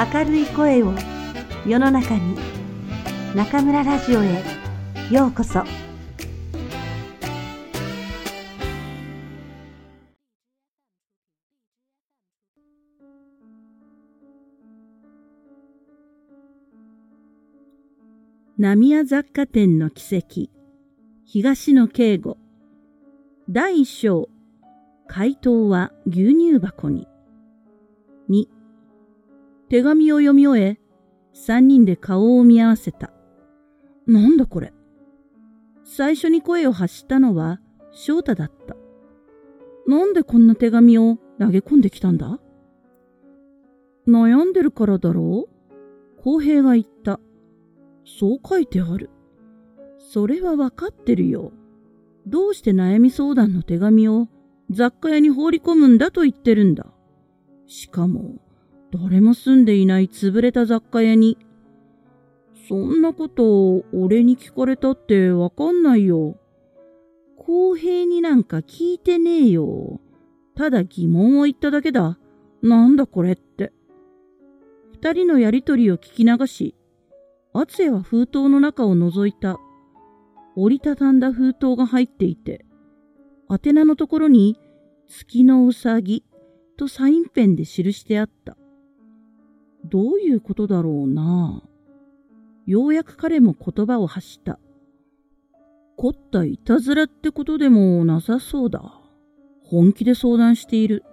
明るい声を世の中に中村ラジオへようこそ。浪屋雑貨店の奇跡。東野敬吾。第一章。回答は牛乳箱に。2手紙を読み終え三人で顔を見合わせたなんだこれ最初に声を発したのは翔太だったなんでこんな手紙を投げ込んできたんだ悩んでるからだろう？公平が言ったそう書いてある。それはわかってるよ。どうして悩み相談の手紙を雑貨屋に放り込むんだと言ってるんだ。しかも、誰も住んでいない潰れた雑貨屋に。そんなことを俺に聞かれたってわかんないよ。公平になんか聞いてねえよ。ただ疑問を言っただけだ。なんだこれって。二人のやりとりを聞き流し、厚也は封筒の中を覗いた。折りたたんだ封筒が入っていて、宛名のところに月のうさぎとサインペンで記してあった。どういうことだろうな。ようやく彼も言葉を発した。凝ったいたずらってことでもなさそうだ。本気で相談している。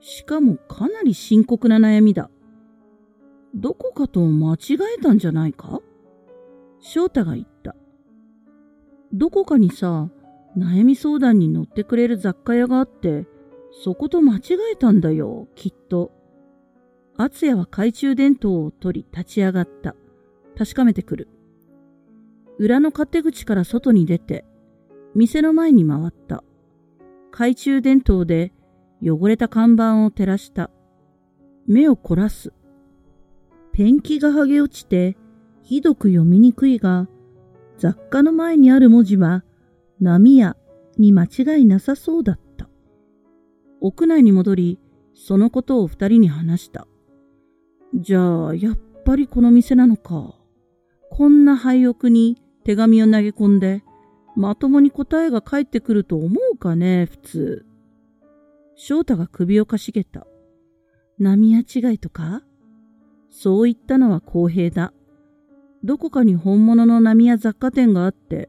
しかもかなり深刻な悩みだ。どこかと間違えたんじゃないか？翔太が言った。どこかにさ、悩み相談に乗ってくれる雑貨屋があって、そこと間違えたんだよ、きっと。厚也は懐中電灯を取り立ち上がった。確かめてくる。裏の勝手口から外に出て、店の前に回った。懐中電灯で汚れた看板を照らした。目を凝らす。ペンキが剥げ落ちて、ひどく読みにくいが、雑貨の前にある文字は、波屋に間違いなさそうだった。屋内に戻り、そのことを二人に話した。じゃあ、やっぱりこの店なのか。こんな廃屋に手紙を投げ込んで、まともに答えが返ってくると思うかね、普通。翔太が首をかしげた。波屋違いとか？そう言ったのは公平だ。どこかに本物の波や雑貨店があって、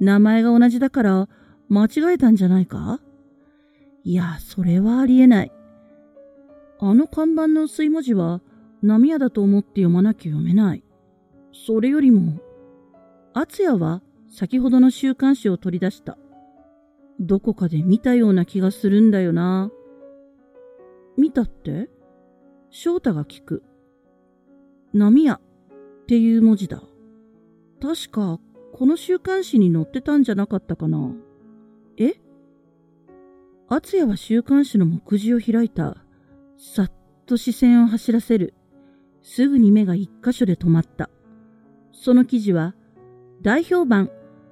名前が同じだから間違えたんじゃないか？いや、それはありえない。あの看板の薄い文字は波屋だと思って読まなきゃ読めない。それよりも、厚也は先ほどの週刊誌を取り出した。どこかで見たような気がするんだよな。見たって？翔太が聞く。波屋っていう文字だ。確か、この週刊誌に載ってたんじゃなかったかな。え？厚也は週刊誌の目次を開いた。さっと視線を走らせる。すぐに目が一箇所で止まった。その記事は、代表版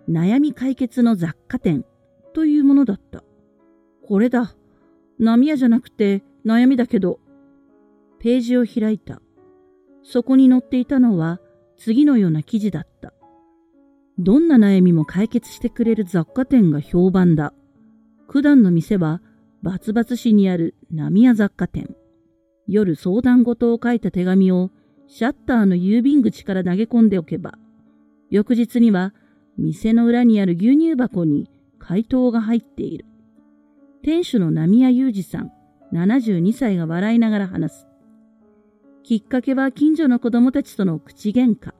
悩み解決の雑貨店というものだった。これだ。波屋じゃなくて悩みだけど。ページを開いた。そこに載っていたのは次のような記事だった。どんな悩みも解決してくれる雑貨店が評判だ。九段の店はバツバツ市にある波屋雑貨店。夜相談事を書いた手紙をシャッターの郵便口から投げ込んでおけば、翌日には店の裏にある牛乳箱に回答が入っている。店主の波屋裕二さん、72歳が笑いながら話す。きっかけは近所の子供たちとの口喧嘩。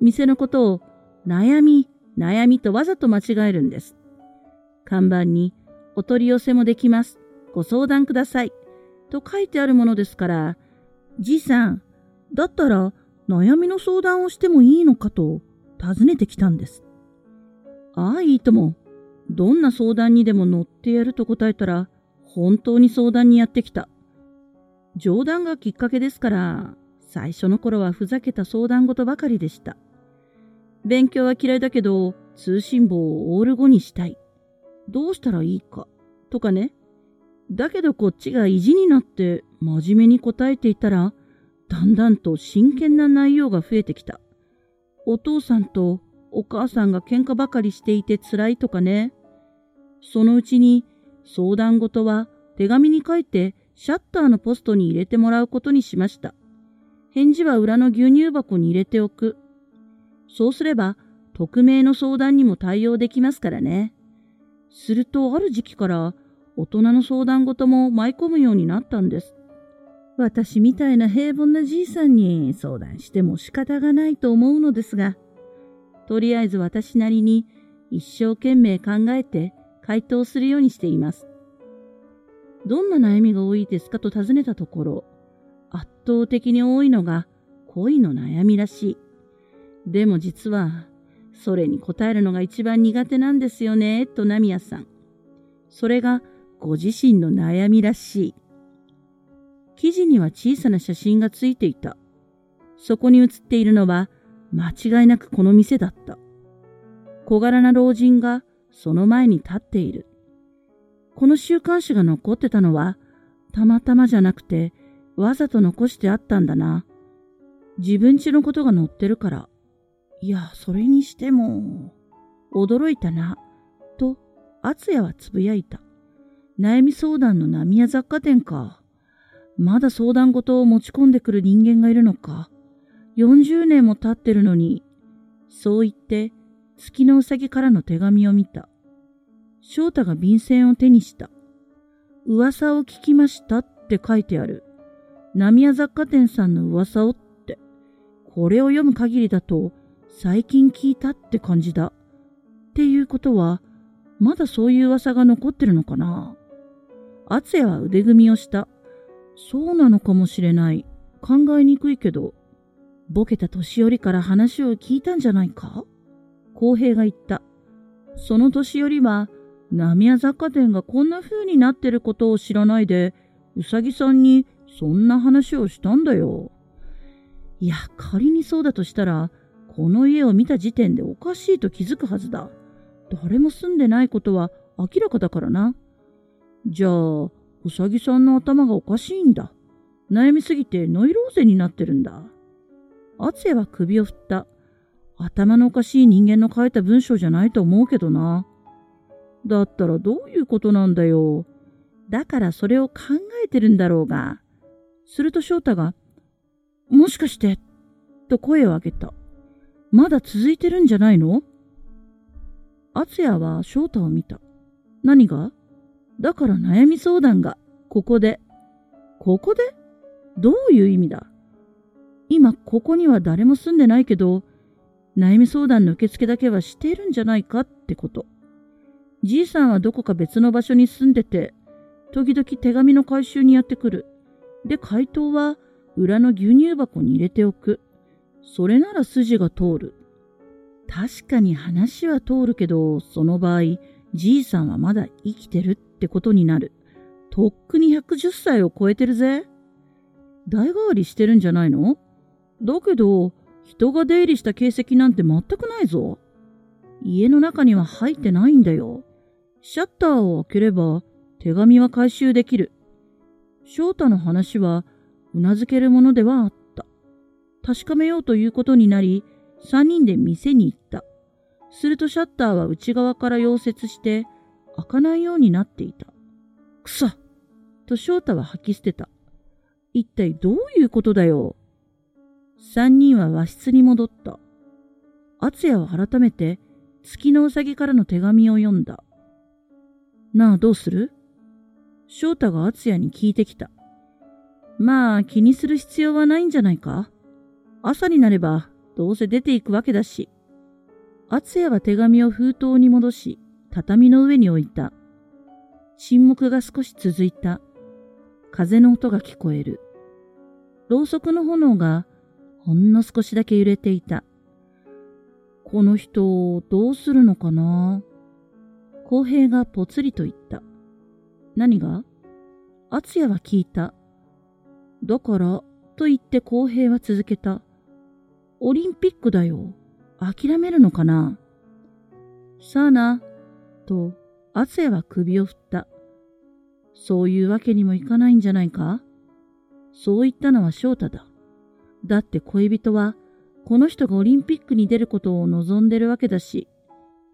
店のことを悩み、悩みとわざと間違えるんです。看板にお取り寄せもできます。ご相談ください。と書いてあるものですから、じいさん、だったら悩みの相談をしてもいいのかと尋ねてきたんです。ああ、いいとも。どんな相談にでも乗ってやると答えたら、本当に相談にやってきた。冗談がきっかけですから、最初の頃はふざけた相談事ばかりでした。勉強は嫌いだけど、通信簿をオール5にしたい。どうしたらいいか。とかね。だけどこっちが意地になって真面目に答えていたら、だんだんと真剣な内容が増えてきた。お父さんとお母さんが喧嘩ばかりしていて辛いとかね。そのうちに相談事は手紙に書いてシャッターのポストに入れてもらうことにしました。返事は裏の牛乳箱に入れておく。そうすれば匿名の相談にも対応できますからね。するとある時期から大人の相談事も舞い込むようになったんです。私みたいな平凡なじいさんに相談しても仕方がないと思うのですが、とりあえず私なりに一生懸命考えて回答するようにしています。どんな悩みが多いですかと尋ねたところ、圧倒的に多いのが恋の悩みらしい。でも実は、それに答えるのが一番苦手なんですよね、とナミヤさん。それがご自身の悩みらしい。記事には小さな写真がついていた。そこに写っているのは間違いなくこの店だった。小柄な老人がその前に立っている。この週刊誌が残ってたのはたまたまじゃなくてわざと残してあったんだな。自分ちのことが載ってるから。いや、それにしても、驚いたな、と、厚也はつぶやいた。悩み相談の浪屋雑貨店か。まだ相談事を持ち込んでくる人間がいるのか。40年も経ってるのに。そう言って、月のうさぎからの手紙を見た。翔太が便箋を手にした。噂を聞きましたって書いてある。浪屋雑貨店さんの噂をって。これを読む限りだと、最近聞いたって感じだ。っていうことは、まだそういう噂が残ってるのかな厚也は腕組みをした。そうなのかもしれない。考えにくいけど、ボケた年寄りから話を聞いたんじゃないか？公平が言った。その年寄りは、浪屋雑貨店がこんな風になってることを知らないで、うさぎさんにそんな話をしたんだよ。いや、仮にそうだとしたら、この家を見た時点でおかしいと気づくはずだ。誰も住んでないことは明らかだからな。じゃあ、うさぎさんの頭がおかしいんだ。悩みすぎてノイローゼになってるんだ。アツェは首を振った。頭のおかしい人間の書いた文章じゃないと思うけどな。だったらどういうことなんだよ。だからそれを考えてるんだろうが。すると翔太が、もしかして、と声を上げた。まだ続いてるんじゃないの？敦也は翔太を見た。何が？だから悩み相談が、ここで。ここで？どういう意味だ？今、ここには誰も住んでないけど、悩み相談の受付だけはしているんじゃないか？ってこと。じいさんはどこか別の場所に住んでて、時々手紙の回収にやってくる。で、回答は裏の牛乳箱に入れておく。それなら筋が通る。確かに話は通るけど、その場合、じいさんはまだ生きてるってってことになる。とっくに110歳を超えてるぜ。代替わりしてるんじゃないの？だけど、人が出入りした形跡なんて全くないぞ。家の中には入ってないんだよ。シャッターを開ければ手紙は回収できる。翔太の話はうなずけるものではあった。確かめようということになり、三人で店に行った。するとシャッターは内側から溶接して開かないようになっていた。くそと翔太は吐き捨てた。一体どういうことだよ。三人は和室に戻った。厚也は改めて月のうさぎからの手紙を読んだ。なあ、どうする？翔太が厚也に聞いてきた。まあ、気にする必要はないんじゃないか朝になればどうせ出ていくわけだし。厚也は手紙を封筒に戻し、畳の上に置いた。沈黙が少し続いた。風の音が聞こえる。ろうそくの炎がほんの少しだけ揺れていた。この人、どうするのかな？公平がぽつりと言った。何が？厚也は聞いた。だから、と言って公平は続けた。オリンピックだよ。諦めるのかな？さあな、と、汗は首を振った。そういうわけにもいかないんじゃないか？そう言ったのは翔太だ。だって恋人は、この人がオリンピックに出ることを望んでるわけだし。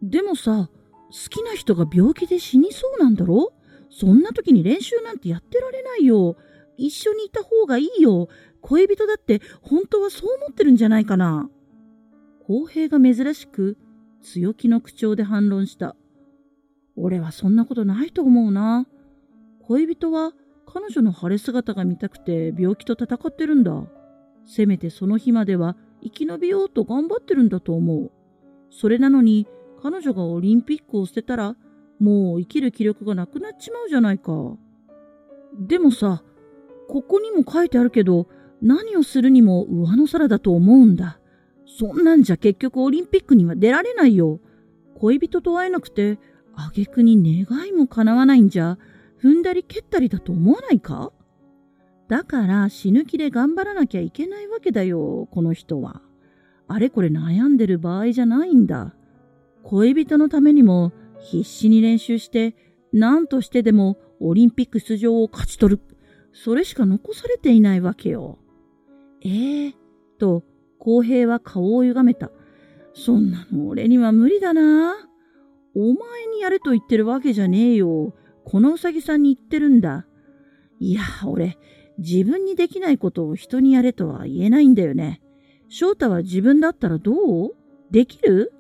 でもさ、好きな人が病気で死にそうなんだろ？そんな時に練習なんてやってられないよ。一緒にいた方がいいよ。恋人だって本当はそう思ってるんじゃないかな。公平が珍しく強気の口調で反論した。俺はそんなことないと思うな。恋人は彼女の晴れ姿が見たくて病気と戦ってるんだ。せめてその日までは生き延びようと頑張ってるんだと思う。それなのに彼女がオリンピックを捨てたらもう生きる気力がなくなっちまうじゃないか。でもさ、ここにも書いてあるけど何をするにも上の空だと思うんだ。そんなんじゃ結局オリンピックには出られないよ。恋人と会えなくて挙句に願いも叶わないんじゃ踏んだり蹴ったりだと思わないか？だから死ぬ気で頑張らなきゃいけないわけだよ、この人は。あれこれ悩んでる場合じゃないんだ。恋人のためにも必死に練習して、何としてでもオリンピック出場を勝ち取る。それしか残されていないわけよ。ええー、と、公平は顔を歪めた。そんなの俺には無理だな。お前にやれと言ってるわけじゃねえよ。このうさぎさんに言ってるんだ。いや、俺、自分にできないことを人にやれとは言えないんだよね。翔太は自分だったらどう？できる？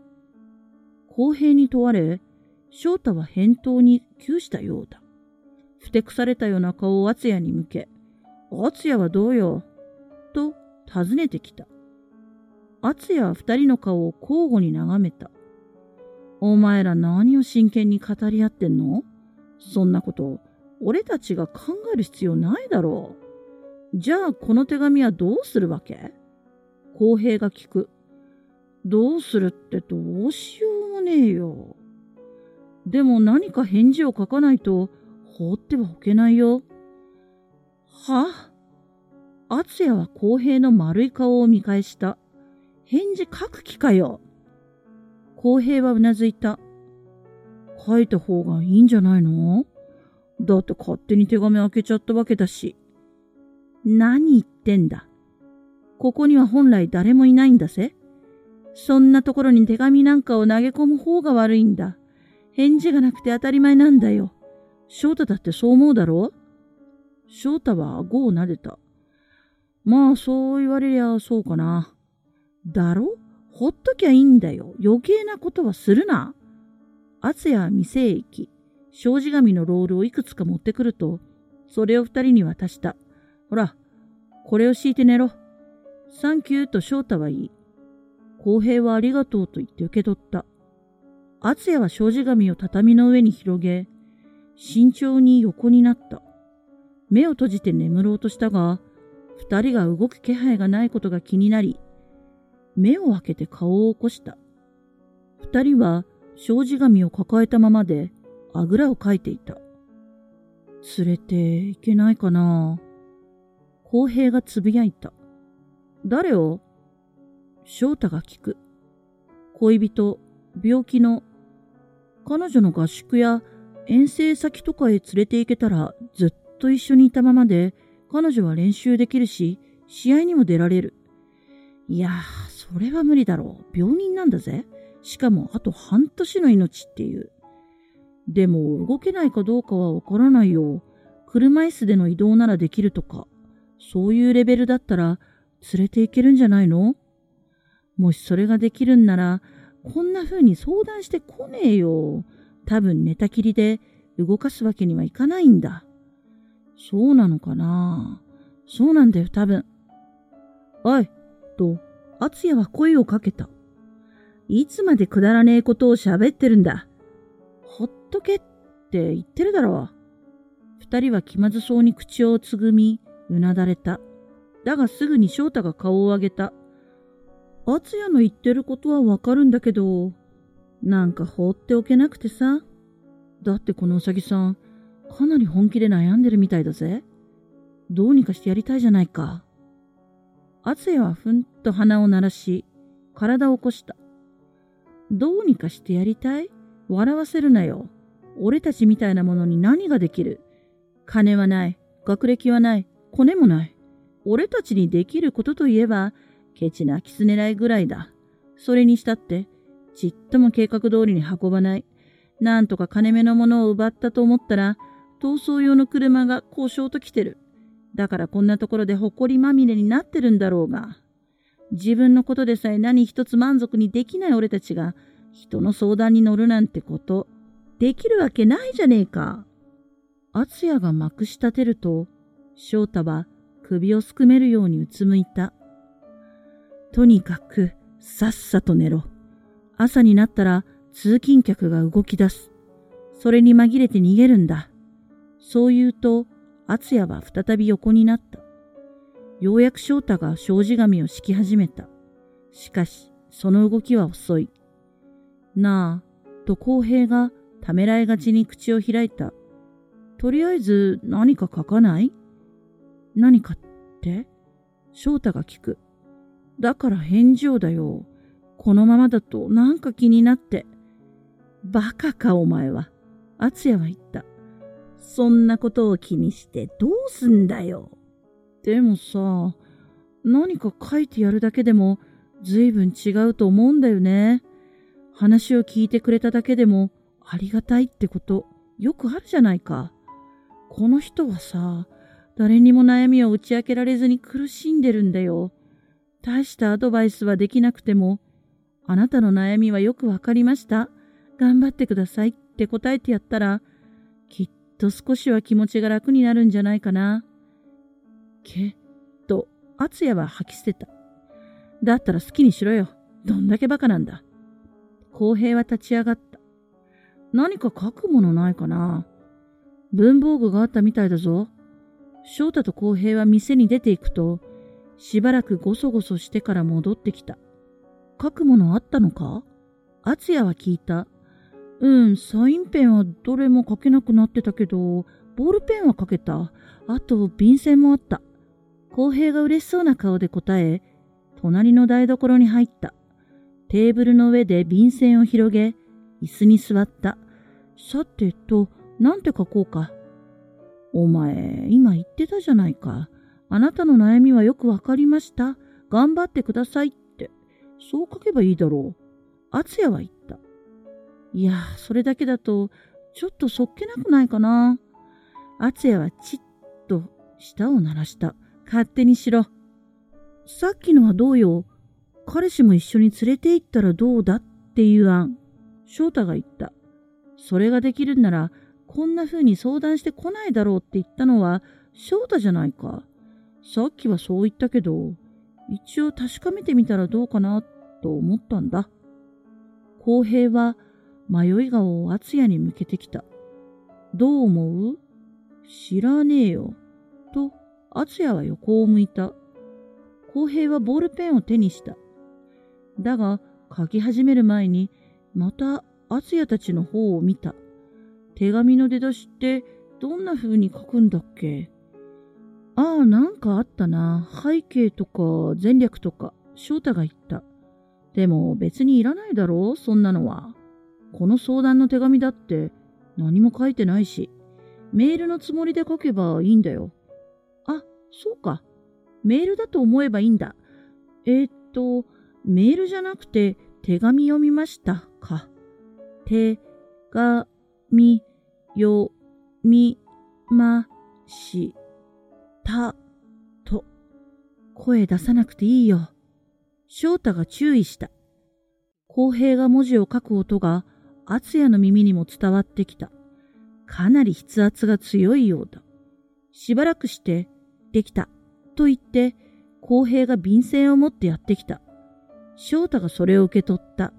公平に問われ、翔太は返答に窮したようだ。ふてくされたような顔を敦也に向け、敦也はどうよ？と尋ねてきた。敦也は二人の顔を交互に眺めた。お前ら何を真剣に語り合ってんの？そんなこと、俺たちが考える必要ないだろう。じゃあこの手紙はどうするわけ？公平が聞く。どうするってどうしようもねえよ。でも何か返事を書かないと放ってはおけないよ。は？あ敦也は公平の丸い顔を見返した。返事書く気かよ。公平はうなずいた。書いた方がいいんじゃないの？だって勝手に手紙開けちゃったわけだし。何言ってんだ？ここには本来誰もいないんだぜ。そんなところに手紙なんかを投げ込む方が悪いんだ。返事がなくて当たり前なんだよ。翔太だってそう思うだろ？翔太は顎を撫でた。まあそう言われりゃそうかな。だろ？ほっときゃいいんだよ。余計なことはするな。敦也は店へ行き、障子紙のロールをいくつか持ってくると、それを二人に渡した。ほら、これを敷いて寝ろ。サンキューと翔太はいい。公平はありがとうと言って受け取った。敦也は障子紙を畳の上に広げ、慎重に横になった。目を閉じて眠ろうとしたが、二人が動く気配がないことが気になり、目を開けて顔を起こした。二人は障子紙を抱えたままであぐらをかいていた。連れて行けないかな公平がつぶやいた。誰を？翔太が聞く。恋人、病気の。彼女の合宿や遠征先とかへ連れて行けたらずっと一緒にいたままで彼女は練習できるし試合にも出られる。いやそれは無理だろう。病人なんだぜ。しかもあと半年の命っていう。でも動けないかどうかはわからないよ。車椅子での移動ならできるとか、そういうレベルだったら連れて行けるんじゃないの？もしそれができるんなら、こんな風に相談してこねえよ。多分寝たきりで動かすわけにはいかないんだ。そうなのかな？そうなんだよ、多分。おい、と、敦也は声をかけた。いつまでくだらねえことを喋ってるんだ。ほっとけって言ってるだろう。二人は気まずそうに口をつぐみ、うなだれた。だがすぐに翔太が顔を上げた。敦也の言ってることはわかるんだけど、なんか放っておけなくてさ。だってこのうさぎさん、かなり本気で悩んでるみたいだぜ。どうにかしてやりたいじゃないか。敦也はふんと鼻を鳴らし、体を起こした。どうにかしてやりたい？笑わせるなよ。俺たちみたいなものに何ができる？金はない。学歴はない。コネもない。俺たちにできることといえば、ケチな空き巣狙いぐらいだ。それにしたって、ちっとも計画通りに運ばない。なんとか金目のものを奪ったと思ったら、逃走用の車が交渉と来てる。だからこんなところで埃まみれになってるんだろうが。自分のことでさえ何一つ満足にできない俺たちが、人の相談に乗るなんてこと、できるわけないじゃねえか。敦也がまくし立てると、翔太は首をすくめるようにうつむいた。とにかく、さっさと寝ろ。朝になったら通勤客が動き出す。それに紛れて逃げるんだ。そう言うと、敦也は再び横になった。ようやく翔太が障子紙を敷き始めた。しかし、その動きは遅い。なあ、と公平がためらいがちに口を開いた。とりあえず何か書かない？何かって？翔太が聞く。だから返事をだよ。このままだとなんか気になって。バカかお前は。敦也は言った。そんなことを気にしてどうすんだよ。でもさ、何か書いてやるだけでも随分違うと思うんだよね。話を聞いてくれただけでもありがたいってことよくあるじゃないか。この人はさ、誰にも悩みを打ち明けられずに苦しんでるんだよ。大したアドバイスはできなくても、あなたの悩みはよくわかりました。頑張ってくださいって答えてやったら、きっと少しは気持ちが楽になるんじゃないかな。け、と、敦也は吐き捨てた。だったら好きにしろよ。どんだけバカなんだ。公平は立ち上がった。何か書くものないかな文房具があったみたいだぞ。翔太と公平は店に出て行くと、しばらくごそごそしてから戻ってきた。書くものあったのか？敦也は聞いた。うん、サインペンはどれも書けなくなってたけど、ボールペンは書けた。あと、便箋もあった。公平が嬉しそうな顔で答え、隣の台所に入った。テーブルの上で便箋を広げ、椅子に座った。さてと、なんて書こうか。お前、今言ってたじゃないか。あなたの悩みはよくわかりました。頑張ってくださいって。そう書けばいいだろう。敦也は言った。いや、それだけだと、ちょっとそっけなくないかな。敦也はちっと舌を鳴らした。勝手にしろ。さっきのはどうよ。彼氏も一緒に連れて行ったらどうだっていう案。翔太が言った。それができるんなら、こんな風に相談してこないだろうって言ったのは翔太じゃないか。さっきはそう言ったけど、一応確かめてみたらどうかなと思ったんだ。公平は迷い顔を敦也に向けてきた。どう思う？知らねえよ。と、敦也は横を向いた。公平はボールペンを手にした。だが、書き始める前に、また敦也たちの方を見た。手紙の出だしってどんな風に書くんだっけ？ああ、なんかあったな。背景とか前略とか、翔太が言った。でも別にいらないだろう？そんなのは。この相談の手紙だって何も書いてないし、メールのつもりで書けばいいんだよ。あ、そうか。メールだと思えばいいんだ。えー、っと、メールじゃなくて手紙読みましたか。手、が、み、よ、み、ま、し、た、と。声出さなくていいよ。翔太が注意した。公平が文字を書く音が敦也の耳にも伝わってきた。かなり筆圧が強いようだ。しばらくして、できた、と言って、公平が便箋を持ってやってきた。翔太がそれを受け取った。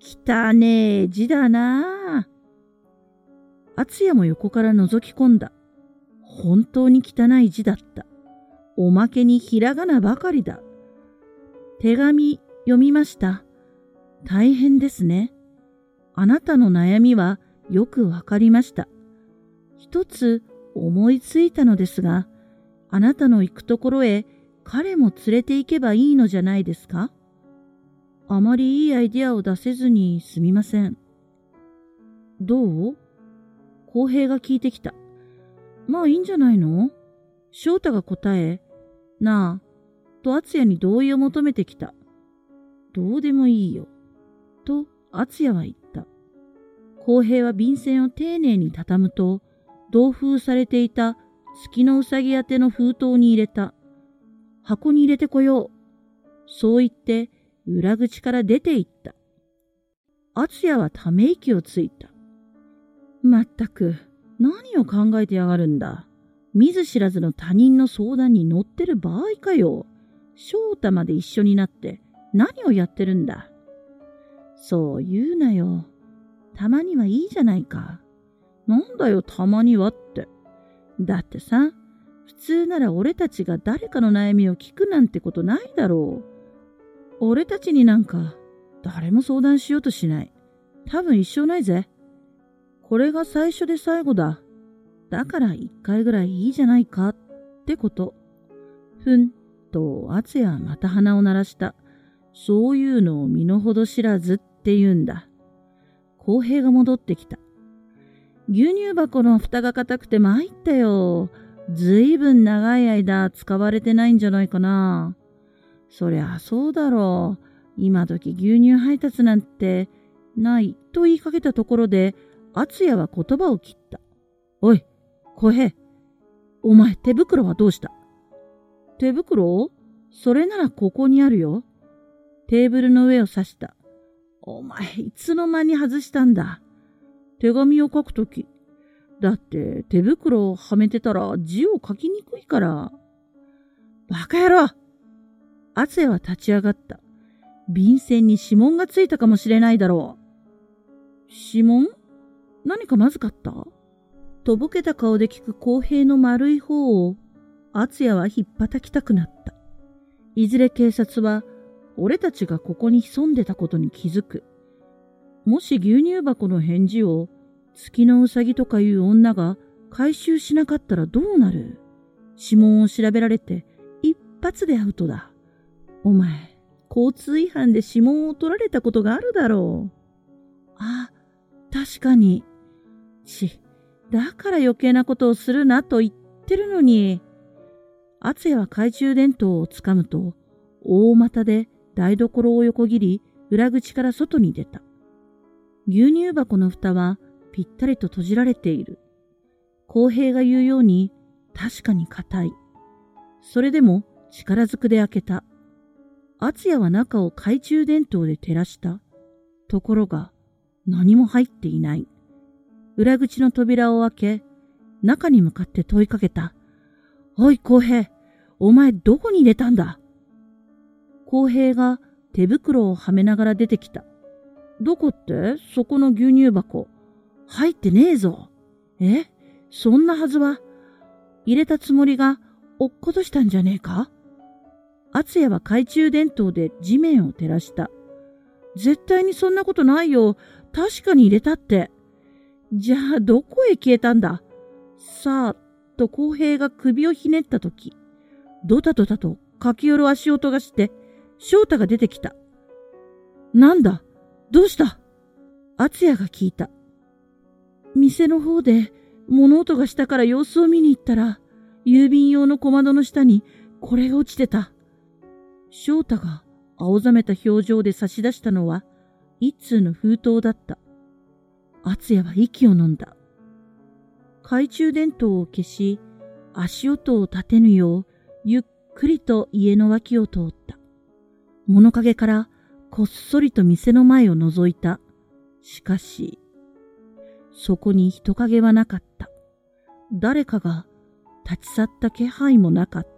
汚ねえ字だなあ。敦也も横から覗き込んだ。本当に汚い字だった。おまけにひらがなばかりだ。手紙読みました。大変ですね。あなたの悩みはよくわかりました。一つ思いついたのですが、あなたの行くところへ彼も連れて行けばいいのじゃないですか？あまりいいアイディアを出せずにすみません。どう？公平が聞いてきた。まあいいんじゃないの？翔太が答え、なあ、と敦也に同意を求めてきた。どうでもいいよ。と敦也は言った。公平は便箋を丁寧に畳むと、同封されていた月のうさぎ宛ての封筒に入れた。箱に入れてこよう。そう言って裏口から出て行った。敦也はため息をついた。まったく、何を考えてやがるんだ。見ず知らずの他人の相談に乗ってる場合かよ。翔太まで一緒になって何をやってるんだ。そう言うなよ。たまにはいいじゃないか。なんだよ、たまにはって。だってさ、普通なら俺たちが誰かの悩みを聞くなんてことないだろう。俺たちになんか誰も相談しようとしない。多分一生ないぜ。これが最初で最後だ。だから一回ぐらいいいじゃないかってこと。ふんと、敦也はまた鼻を鳴らした。そういうのを身の程知らずって言うんだ。公平が戻ってきた。牛乳箱の蓋が硬くて参ったよ。ずいぶん長い間使われてないんじゃないかな。そりゃそうだろう。今時牛乳配達なんてないと言いかけたところで、敦也は言葉を切った。おい、小平。お前手袋はどうした？手袋？それならここにあるよ。テーブルの上を指した。お前、いつの間に外したんだ？手紙を書くとき。だって手袋をはめてたら字を書きにくいから。バカ野郎厚也は立ち上がった。便箋に指紋がついたかもしれないだろう。指紋？何かまずかった？とぼけた顔で聞く公平の丸い方を、厚也はひっぱたきたくなった。いずれ警察は、俺たちがここに潜んでたことに気づく。もし牛乳箱の返事を、月のうさぎとかいう女が回収しなかったらどうなる？指紋を調べられて、一発でアウトだ。お前、交通違反で指紋を取られたことがあるだろう。あ、確かに。ち、だから余計なことをするなと言ってるのに。厚也は懐中電灯をつかむと、大股で台所を横切り、裏口から外に出た。牛乳箱の蓋はぴったりと閉じられている。公平が言うように、確かに硬い。それでも力ずくで開けた。厚也は中を懐中電灯で照らした。ところが、何も入っていない。裏口の扉を開け、中に向かって問いかけた。おい、公平、お前どこに入れたんだ？公平が手袋をはめながら出てきた。どこって？そこの牛乳箱。入ってねえぞ。え？そんなはずは？入れたつもりが落っことしたんじゃねえか？厚也は懐中電灯で地面を照らした。絶対にそんなことないよ。確かに入れたって。じゃあ、どこへ消えたんだ？さあ、と公平が首をひねったとき、ドタドタと駆け寄る足音がして、翔太が出てきた。なんだ？どうした？厚也が聞いた。店の方で物音がしたから様子を見に行ったら、郵便用の小窓の下にこれが落ちてた。翔太が青ざめた表情で差し出したのは、一通の封筒だった。厚也は息を飲んだ。懐中電灯を消し、足音を立てぬよう、ゆっくりと家の脇を通った。物陰からこっそりと店の前を覗いた。しかし、そこに人影はなかった。誰かが立ち去った気配もなかった。